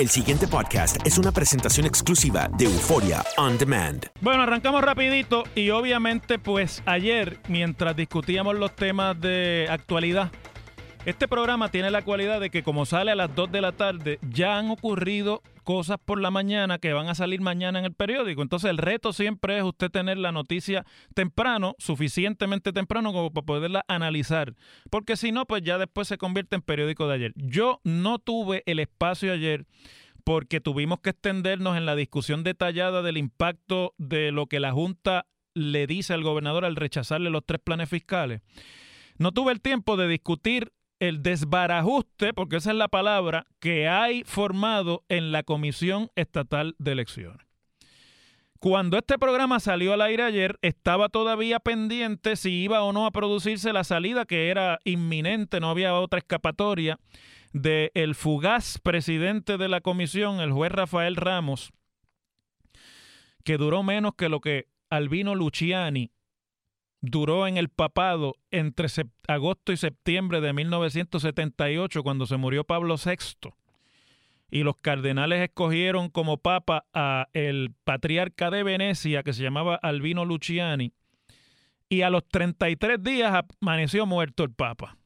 El siguiente podcast es una presentación exclusiva de Euforia On Demand. Bueno, arrancamos rapidito y obviamente pues ayer mientras discutíamos los temas de actualidad, este programa tiene la cualidad de que como sale a las 2 de la tarde, ya han ocurrido cosas por la mañana que van a salir mañana en el periódico. Entonces el reto siempre es usted tener la noticia temprano, suficientemente temprano como para poderla analizar. Porque si no, pues ya después se convierte en periódico de ayer. Yo no tuve el espacio ayer porque tuvimos que extendernos en la discusión detallada del impacto de lo que la Junta le dice al gobernador al rechazarle los tres planes fiscales. No tuve el tiempo de discutir el desbarajuste, porque esa es la palabra, que hay formado en la Comisión Estatal de Elecciones. Cuando este programa salió al aire ayer, estaba todavía pendiente si iba o no a producirse la salida, que era inminente, no había otra escapatoria, del el fugaz presidente de la comisión, el juez Rafael Ramos, que duró menos que lo que Albino Luciani duró en el papado entre agosto y septiembre de 1978, cuando se murió Pablo VI, y los cardenales escogieron como papa a el patriarca de Venecia, que se llamaba Albino Luciani, y a los 33 días amaneció muerto el papa.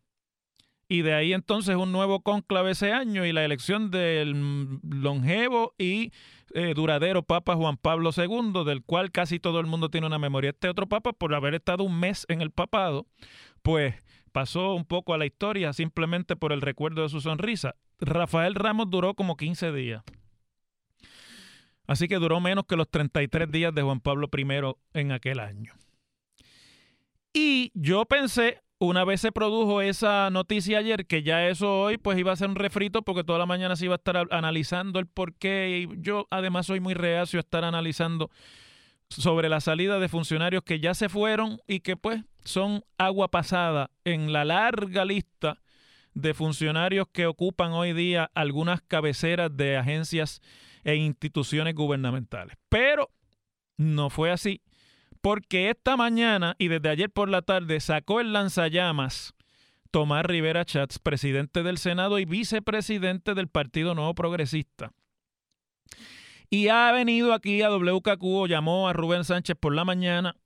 Y de ahí entonces un nuevo cónclave ese año y la elección del longevo y eh, duradero Papa Juan Pablo II, del cual casi todo el mundo tiene una memoria. Este otro Papa, por haber estado un mes en el papado, pues pasó un poco a la historia simplemente por el recuerdo de su sonrisa. Rafael Ramos duró como 15 días. Así que duró menos que los 33 días de Juan Pablo I en aquel año. Y yo pensé, una vez se produjo esa noticia ayer, que ya eso hoy pues iba a ser un refrito porque toda la mañana se iba a estar analizando el por qué. Y yo además soy muy reacio a estar analizando sobre la salida de funcionarios que ya se fueron y que pues son agua pasada en la larga lista de funcionarios que ocupan hoy día algunas cabeceras de agencias e instituciones gubernamentales. Pero no fue así porque esta mañana y desde ayer por la tarde sacó el lanzallamas Tomás Rivera Chats, presidente del Senado y vicepresidente del Partido Nuevo Progresista. Y ha venido aquí a WKQ llamó a Rubén Sánchez por la mañana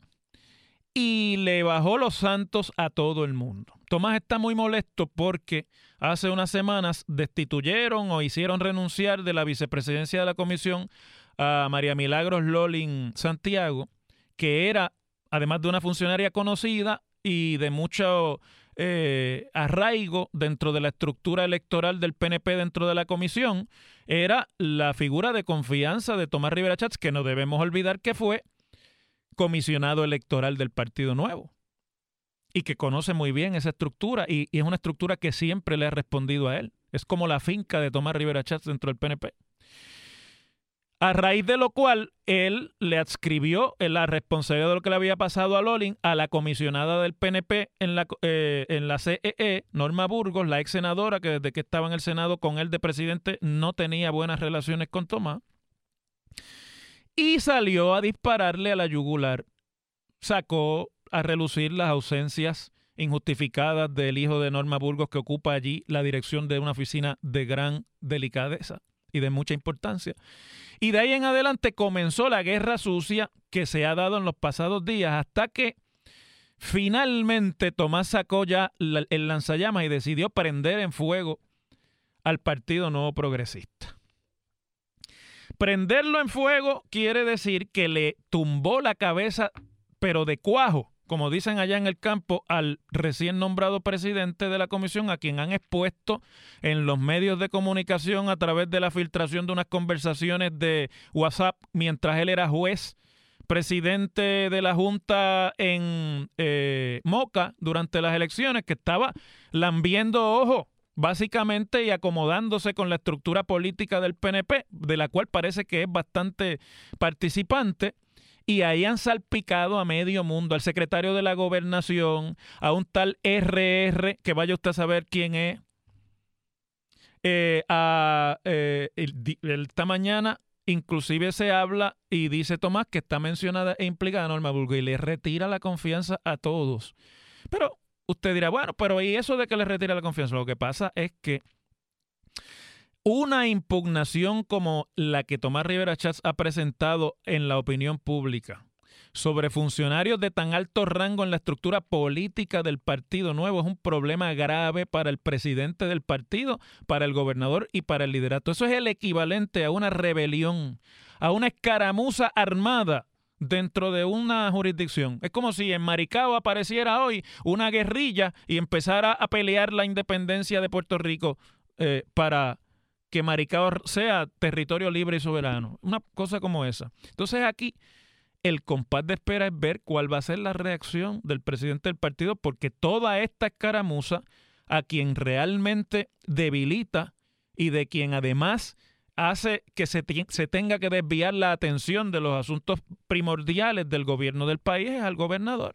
y le bajó los santos a todo el mundo. Tomás está muy molesto porque hace unas semanas destituyeron o hicieron renunciar de la vicepresidencia de la comisión a María Milagros Lolin Santiago que era, además de una funcionaria conocida y de mucho eh, arraigo dentro de la estructura electoral del PNP dentro de la comisión, era la figura de confianza de Tomás Rivera Chats, que no debemos olvidar que fue comisionado electoral del Partido Nuevo y que conoce muy bien esa estructura y, es una estructura que siempre le ha respondido a él. Es como la finca de Tomás Rivera Chats dentro del PNP. A raíz de lo cual, él le adscribió la responsabilidad de lo que le había pasado a Lolin a la comisionada del PNP en la, eh, en la CEE, Norma Burgos, la ex senadora que desde que estaba en el Senado con él de presidente no tenía buenas relaciones con Tomás. Y salió a dispararle a la yugular. Sacó a relucir las ausencias injustificadas del hijo de Norma Burgos que ocupa allí la dirección de una oficina de gran delicadeza y de mucha importancia. Y de ahí en adelante comenzó la guerra sucia que se ha dado en los pasados días hasta que finalmente Tomás sacó ya el lanzallamas y decidió prender en fuego al Partido Nuevo Progresista. Prenderlo en fuego quiere decir que le tumbó la cabeza, pero de cuajo, como dicen allá en el campo, al recién nombrado presidente de la comisión, a quien han expuesto en los medios de comunicación a través de la filtración de unas conversaciones de WhatsApp mientras él era juez, presidente de la Junta en eh, Moca durante las elecciones, que estaba lambiendo ojo básicamente y acomodándose con la estructura política del PNP, de la cual parece que es bastante participante y ahí han salpicado a medio mundo, al secretario de la gobernación, a un tal RR, que vaya usted a saber quién es. Eh, a, eh, esta mañana inclusive se habla y dice Tomás que está mencionada e implicada Norma Burgo y le retira la confianza a todos. Pero usted dirá, bueno, pero ¿y eso de que le retira la confianza? Lo que pasa es que una impugnación como la que Tomás Rivera Chats ha presentado en la opinión pública sobre funcionarios de tan alto rango en la estructura política del Partido Nuevo es un problema grave para el presidente del partido, para el gobernador y para el liderato. Eso es el equivalente a una rebelión, a una escaramuza armada dentro de una jurisdicción. Es como si en Maricao apareciera hoy una guerrilla y empezara a pelear la independencia de Puerto Rico eh, para que Maricao sea territorio libre y soberano. Una cosa como esa. Entonces aquí el compás de espera es ver cuál va a ser la reacción del presidente del partido, porque toda esta escaramuza a quien realmente debilita y de quien además hace que se, se, tenga que desviar la atención de los asuntos primordiales del gobierno del país es al gobernador.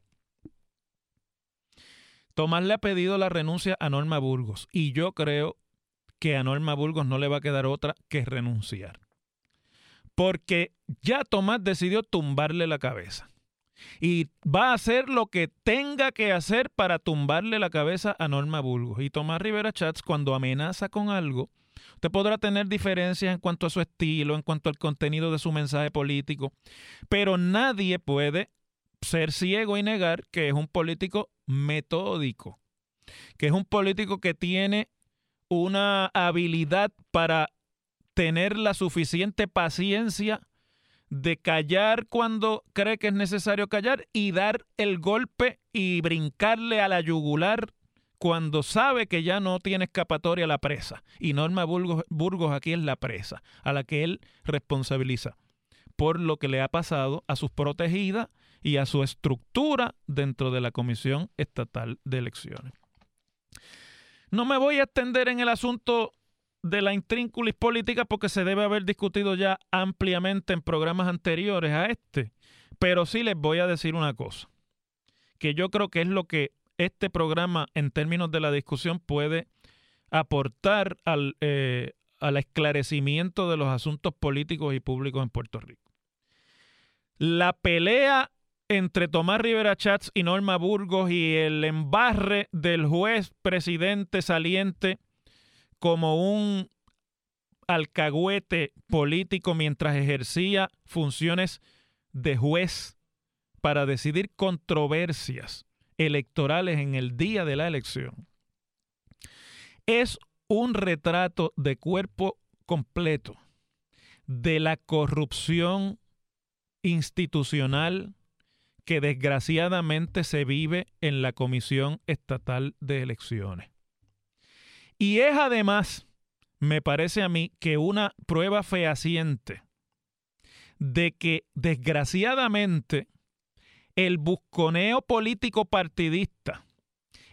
Tomás le ha pedido la renuncia a Norma Burgos y yo creo que a Norma Burgos no le va a quedar otra que renunciar. Porque ya Tomás decidió tumbarle la cabeza. Y va a hacer lo que tenga que hacer para tumbarle la cabeza a Norma Burgos. Y Tomás Rivera Chats, cuando amenaza con algo, usted podrá tener diferencias en cuanto a su estilo, en cuanto al contenido de su mensaje político, pero nadie puede ser ciego y negar que es un político metódico, que es un político que tiene una habilidad para tener la suficiente paciencia de callar cuando cree que es necesario callar y dar el golpe y brincarle a la yugular cuando sabe que ya no tiene escapatoria la presa. Y Norma Burgos, aquí es la presa, a la que él responsabiliza por lo que le ha pasado a sus protegidas y a su estructura dentro de la Comisión Estatal de Elecciones. No me voy a extender en el asunto de la intrínculis política porque se debe haber discutido ya ampliamente en programas anteriores a este. Pero sí les voy a decir una cosa, que yo creo que es lo que este programa en términos de la discusión puede aportar al, eh, al esclarecimiento de los asuntos políticos y públicos en Puerto Rico. La pelea entre Tomás Rivera Chats y Norma Burgos y el embarre del juez presidente saliente como un alcahuete político mientras ejercía funciones de juez para decidir controversias electorales en el día de la elección. Es un retrato de cuerpo completo de la corrupción institucional que desgraciadamente se vive en la Comisión Estatal de Elecciones. Y es además, me parece a mí, que una prueba fehaciente de que desgraciadamente el busconeo político partidista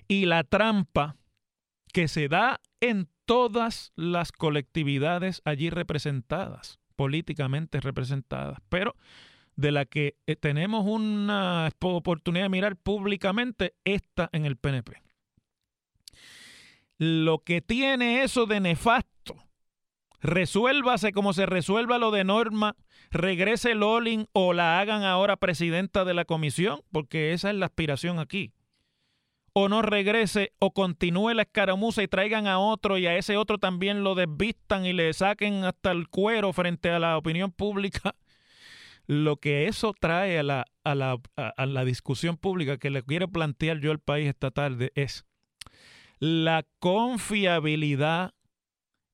y la trampa que se da en todas las colectividades allí representadas políticamente representadas, pero de la que eh, tenemos una oportunidad de mirar públicamente está en el PNP. Lo que tiene eso de nefasto, resuélvase como se resuelva lo de Norma, regrese Lolin o la hagan ahora presidenta de la comisión, porque esa es la aspiración aquí o no regrese o continúe la escaramuza y traigan a otro y a ese otro también lo desvistan y le saquen hasta el cuero frente a la opinión pública, lo que eso trae a la, a la, a la discusión pública que le quiero plantear yo al país esta tarde es la confiabilidad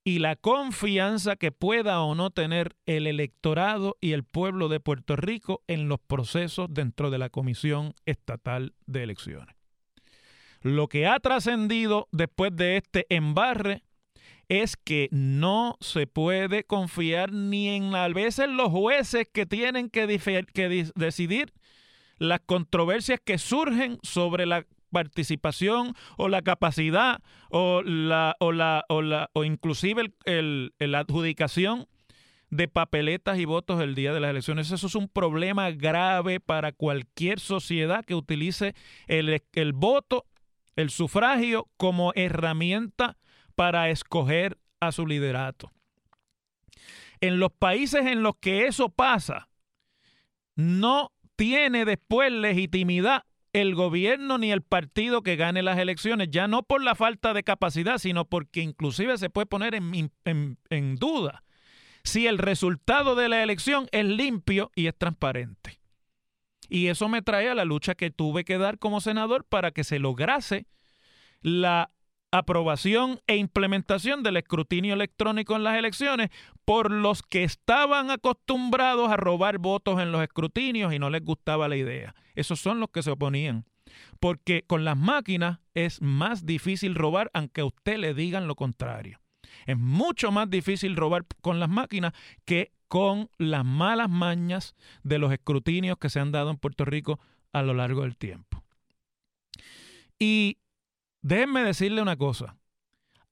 y la confianza que pueda o no tener el electorado y el pueblo de Puerto Rico en los procesos dentro de la Comisión Estatal de Elecciones. Lo que ha trascendido después de este embarre es que no se puede confiar ni en a veces los jueces que tienen que, decidir las controversias que surgen sobre la participación o la capacidad o la o la o, la, o inclusive la adjudicación de papeletas y votos el día de las elecciones. Eso es un problema grave para cualquier sociedad que utilice el, el voto el sufragio como herramienta para escoger a su liderato. En los países en los que eso pasa, no tiene después legitimidad el gobierno ni el partido que gane las elecciones, ya no por la falta de capacidad, sino porque inclusive se puede poner en, en duda si el resultado de la elección es limpio y es transparente. Y eso me trae a la lucha que tuve que dar como senador para que se lograse la aprobación e implementación del escrutinio electrónico en las elecciones por los que estaban acostumbrados a robar votos en los escrutinios y no les gustaba la idea. Esos son los que se oponían. Porque con las máquinas es más difícil robar aunque a usted le digan lo contrario. Es mucho más difícil robar con las máquinas que con las malas mañas de los escrutinios que se han dado en Puerto Rico a lo largo del tiempo. Y déjenme decirle una cosa.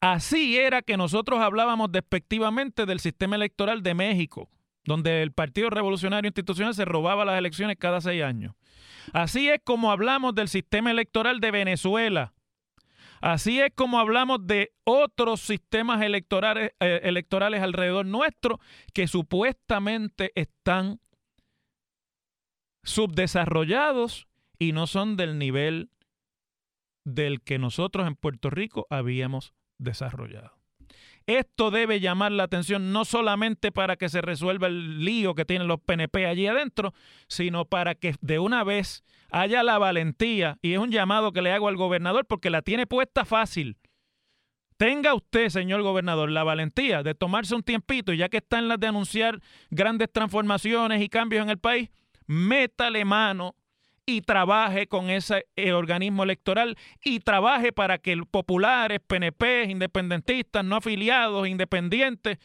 Así era que nosotros hablábamos despectivamente del sistema electoral de México, donde el Partido Revolucionario Institucional se robaba las elecciones cada seis años. Así es como hablamos del sistema electoral de Venezuela, Así es como hablamos de otros sistemas electorales, eh, electorales alrededor nuestro que supuestamente están subdesarrollados y no son del nivel del que nosotros en Puerto Rico habíamos desarrollado. Esto debe llamar la atención no solamente para que se resuelva el lío que tienen los PNP allí adentro, sino para que de una vez haya la valentía, y es un llamado que le hago al gobernador porque la tiene puesta fácil. Tenga usted, señor gobernador, la valentía de tomarse un tiempito, ya que está en las de anunciar grandes transformaciones y cambios en el país, métale mano y trabaje con ese eh, organismo electoral y trabaje para que populares, PNP, independentistas, no afiliados, independientes,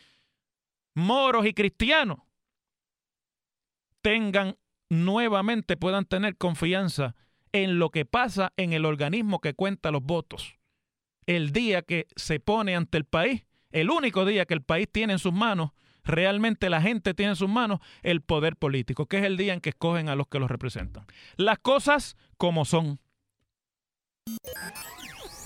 moros y cristianos tengan nuevamente, puedan tener confianza en lo que pasa en el organismo que cuenta los votos. El día que se pone ante el país, el único día que el país tiene en sus manos realmente la gente tiene en sus manos el poder político, que es el día en que escogen a los que los representan. Las cosas como son.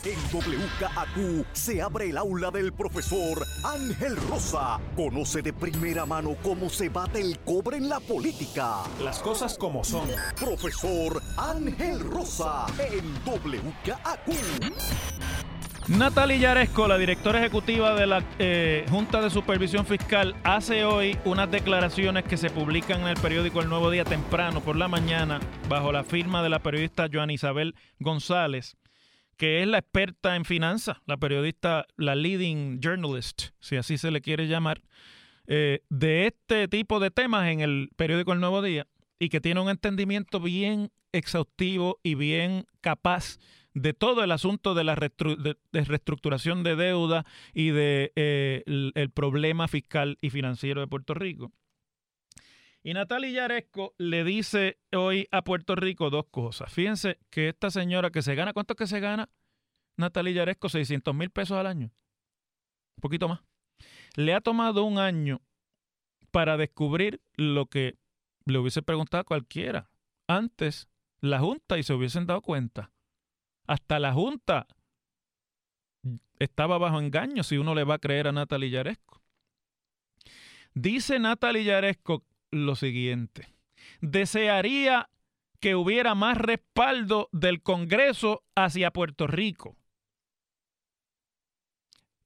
En WKAQ se abre el aula del profesor Ángel Rosa. Conoce de primera mano cómo se bate el cobre en la política. Las cosas como son. Profesor Ángel Rosa en WKAQ. Natalie Yaresco, la directora ejecutiva de la eh, Junta de Supervisión Fiscal, hace hoy unas declaraciones que se publican en el periódico El Nuevo Día temprano por la mañana, bajo la firma de la periodista Joan Isabel González, que es la experta en finanzas, la periodista, la leading journalist, si así se le quiere llamar, eh, de este tipo de temas en el periódico El Nuevo Día y que tiene un entendimiento bien exhaustivo y bien capaz de todo el asunto de la reestructuración de deuda y de eh, el, problema fiscal y financiero de Puerto Rico. Y Natalia Yaresco le dice hoy a Puerto Rico dos cosas. Fíjense que esta señora que se gana, ¿cuánto es que se gana? Natalia Yaresco, 600 mil pesos al año. Un poquito más. Le ha tomado un año para descubrir lo que le hubiese preguntado a cualquiera antes la Junta y se hubiesen dado cuenta. Hasta la Junta estaba bajo engaño si uno le va a creer a Natalie Yaresco. Dice Natalie Yaresco lo siguiente. Desearía que hubiera más respaldo del Congreso hacia Puerto Rico.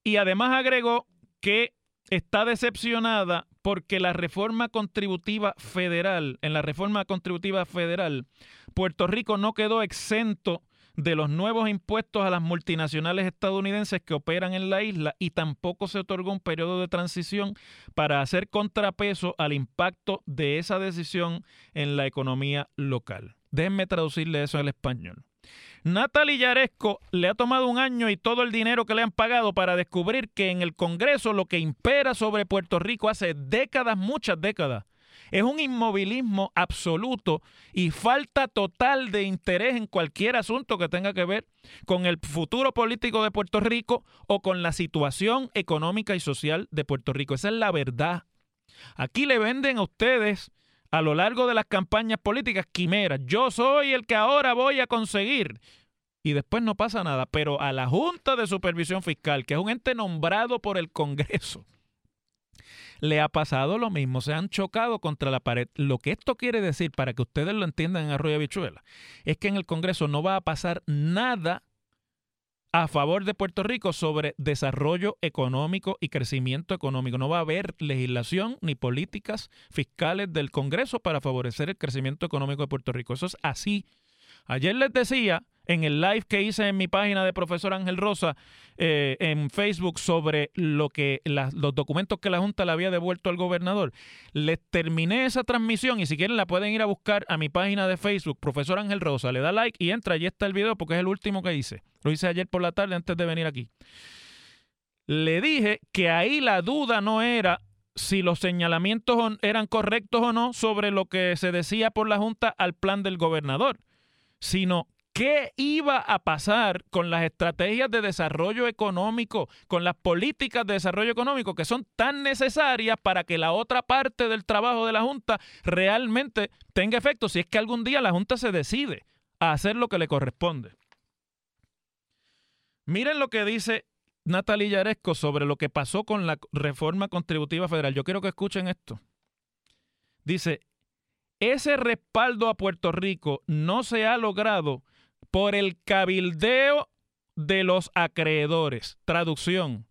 Y además agregó que está decepcionada porque la reforma contributiva federal, en la reforma contributiva federal, Puerto Rico no quedó exento de los nuevos impuestos a las multinacionales estadounidenses que operan en la isla y tampoco se otorgó un periodo de transición para hacer contrapeso al impacto de esa decisión en la economía local. Déjenme traducirle eso al español. Natalie Yaresco le ha tomado un año y todo el dinero que le han pagado para descubrir que en el Congreso lo que impera sobre Puerto Rico hace décadas, muchas décadas, es un inmovilismo absoluto y falta total de interés en cualquier asunto que tenga que ver con el futuro político de Puerto Rico o con la situación económica y social de Puerto Rico. Esa es la verdad. Aquí le venden a ustedes a lo largo de las campañas políticas quimeras. Yo soy el que ahora voy a conseguir. Y después no pasa nada. Pero a la Junta de Supervisión Fiscal, que es un ente nombrado por el Congreso, le ha pasado lo mismo, se han chocado contra la pared. Lo que esto quiere decir, para que ustedes lo entiendan en Arroyo Bichuela, es que en el Congreso no va a pasar nada a favor de Puerto Rico sobre desarrollo económico y crecimiento económico. No va a haber legislación ni políticas fiscales del Congreso para favorecer el crecimiento económico de Puerto Rico. Eso es así. Ayer les decía en el live que hice en mi página de profesor Ángel Rosa eh, en Facebook sobre lo que los documentos que la Junta le había devuelto al gobernador. Les terminé esa transmisión y si quieren la pueden ir a buscar a mi página de Facebook, profesor Ángel Rosa. Le da like y entra, allí está el video porque es el último que hice. Lo hice ayer por la tarde antes de venir aquí. Le dije que ahí la duda no era si los señalamientos eran correctos o no sobre lo que se decía por la Junta al plan del gobernador, sino ¿Qué iba a pasar con las estrategias de desarrollo económico, con las políticas de desarrollo económico que son tan necesarias para que la otra parte del trabajo de la Junta realmente tenga efecto si es que algún día la Junta se decide a hacer lo que le corresponde? Miren lo que dice Natalia Yaresco sobre lo que pasó con la reforma contributiva federal. Yo quiero que escuchen esto. Dice, ese respaldo a Puerto Rico no se ha logrado por el cabildeo de los acreedores. Traducción.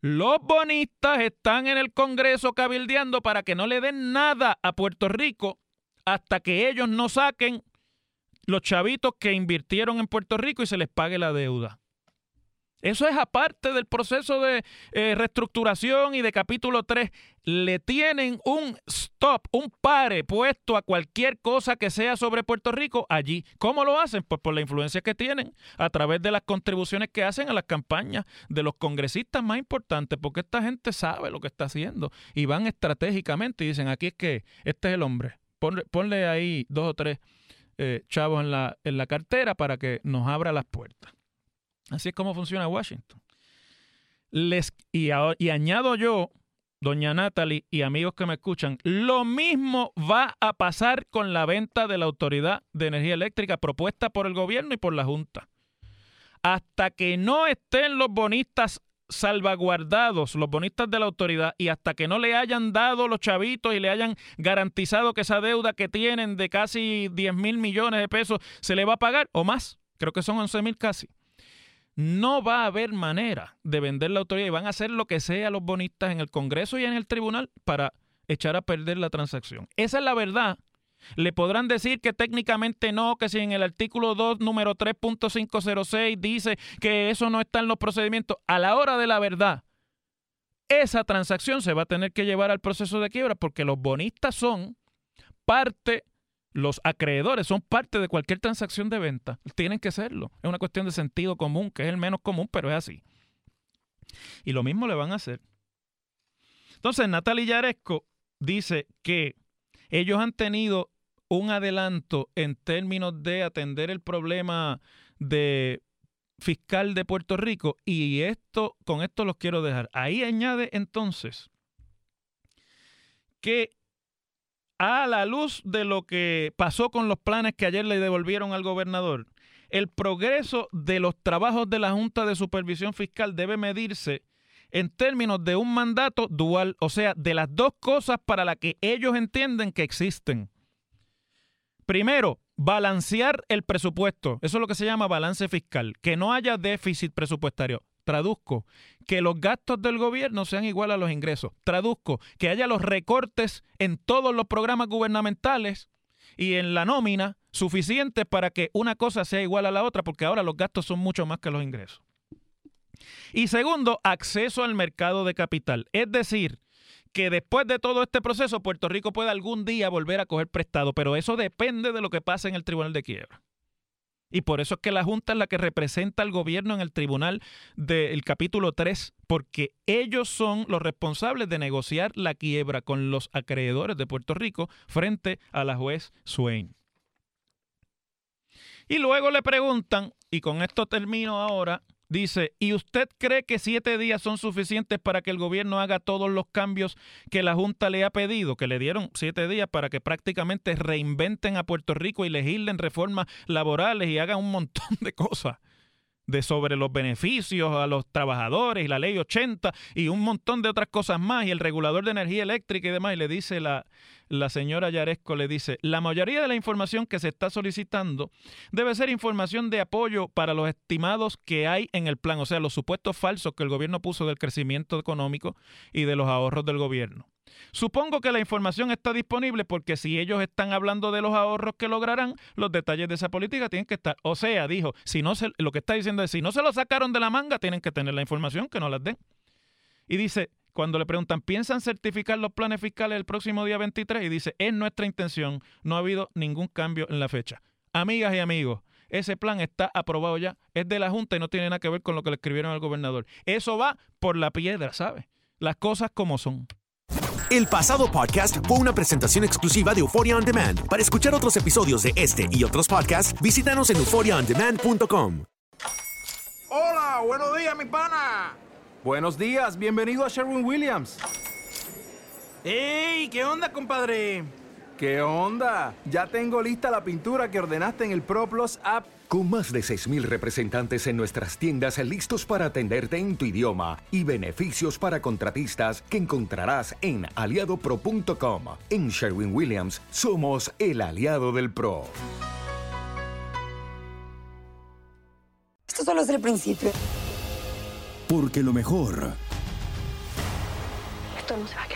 Los bonistas están en el Congreso cabildeando para que no le den nada a Puerto Rico hasta que ellos no saquen los chavitos que invirtieron en Puerto Rico y se les pague la deuda. Eso es aparte del proceso de eh, reestructuración y de capítulo 3. Le tienen un stop, un pare puesto a cualquier cosa que sea sobre Puerto Rico allí. ¿Cómo lo hacen? Pues por la influencia que tienen a través de las contribuciones que hacen a las campañas de los congresistas más importantes, porque esta gente sabe lo que está haciendo y van estratégicamente y dicen, aquí es que este es el hombre. Ponle, ahí dos o tres eh, chavos en la, en la cartera para que nos abra las puertas. Así es como funciona Washington. Les, y, y añado yo, doña Natalie y amigos que me escuchan, lo mismo va a pasar con la venta de la Autoridad de Energía Eléctrica propuesta por el gobierno y por la Junta. Hasta que no estén los bonistas salvaguardados, los bonistas de la autoridad, y hasta que no le hayan dado los chavitos y le hayan garantizado que esa deuda que tienen de casi 10 mil millones de pesos se le va a pagar o más, creo que son 11 mil casi no va a haber manera de vender la autoridad y van a hacer lo que sea los bonistas en el Congreso y en el tribunal para echar a perder la transacción. Esa es la verdad. Le podrán decir que técnicamente no, que si en el artículo 2, número 3.506 dice que eso no está en los procedimientos, a la hora de la verdad, esa transacción se va a tener que llevar al proceso de quiebra porque los bonistas son parte los acreedores son parte de cualquier transacción de venta. Tienen que serlo. Es una cuestión de sentido común, que es el menos común, pero es así. Y lo mismo le van a hacer. Entonces, Natalia Yaresco dice que ellos han tenido un adelanto en términos de atender el problema de fiscal de Puerto Rico y esto con esto los quiero dejar. Ahí añade entonces que a la luz de lo que pasó con los planes que ayer le devolvieron al gobernador, el progreso de los trabajos de la Junta de Supervisión Fiscal debe medirse en términos de un mandato dual, o sea, de las dos cosas para las que ellos entienden que existen. Primero, balancear el presupuesto. Eso es lo que se llama balance fiscal. Que no haya déficit presupuestario. Traduzco, que los gastos del gobierno sean igual a los ingresos. Traduzco, que haya los recortes en todos los programas gubernamentales y en la nómina suficientes para que una cosa sea igual a la otra, porque ahora los gastos son mucho más que los ingresos. Y segundo, acceso al mercado de capital. Es decir, que después de todo este proceso Puerto Rico pueda algún día volver a coger prestado, pero eso depende de lo que pase en el Tribunal de Quiebra. Y por eso es que la Junta es la que representa al gobierno en el tribunal del capítulo 3, porque ellos son los responsables de negociar la quiebra con los acreedores de Puerto Rico frente a la juez Swain. Y luego le preguntan, y con esto termino ahora, Dice, ¿y usted cree que siete días son suficientes para que el gobierno haga todos los cambios que la Junta le ha pedido? Que le dieron siete días para que prácticamente reinventen a Puerto Rico y legislen reformas laborales y hagan un montón de cosas de sobre los beneficios a los trabajadores y la ley 80 y un montón de otras cosas más y el regulador de energía eléctrica y demás y le dice la, la señora Yaresco le dice, la mayoría de la información que se está solicitando debe ser información de apoyo para los estimados que hay en el plan, o sea, los supuestos falsos que el gobierno puso del crecimiento económico y de los ahorros del gobierno. Supongo que la información está disponible porque si ellos están hablando de los ahorros que lograrán, los detalles de esa política tienen que estar. O sea, dijo, si no se, lo que está diciendo es, si no se lo sacaron de la manga, tienen que tener la información, que no las den. Y dice, cuando le preguntan, ¿piensan certificar los planes fiscales el próximo día 23? Y dice, es nuestra intención, no ha habido ningún cambio en la fecha. Amigas y amigos, ese plan está aprobado ya, es de la Junta y no tiene nada que ver con lo que le escribieron al gobernador. Eso va por la piedra, ¿sabe? Las cosas como son. El pasado podcast fue una presentación exclusiva de Euphoria On Demand. Para escuchar otros episodios de este y otros podcasts, visítanos en euphoriaondemand.com. Hola, buenos días, mi pana. Buenos días, bienvenido a Sherwin Williams. ¡Ey! ¿Qué onda, compadre? ¿Qué onda? Ya tengo lista la pintura que ordenaste en el ProPlus app. Con más de 6.000 representantes en nuestras tiendas listos para atenderte en tu idioma y beneficios para contratistas que encontrarás en aliadopro.com. En Sherwin Williams somos el aliado del PRO. Esto solo es el principio. Porque lo mejor, Esto no se va a quedar.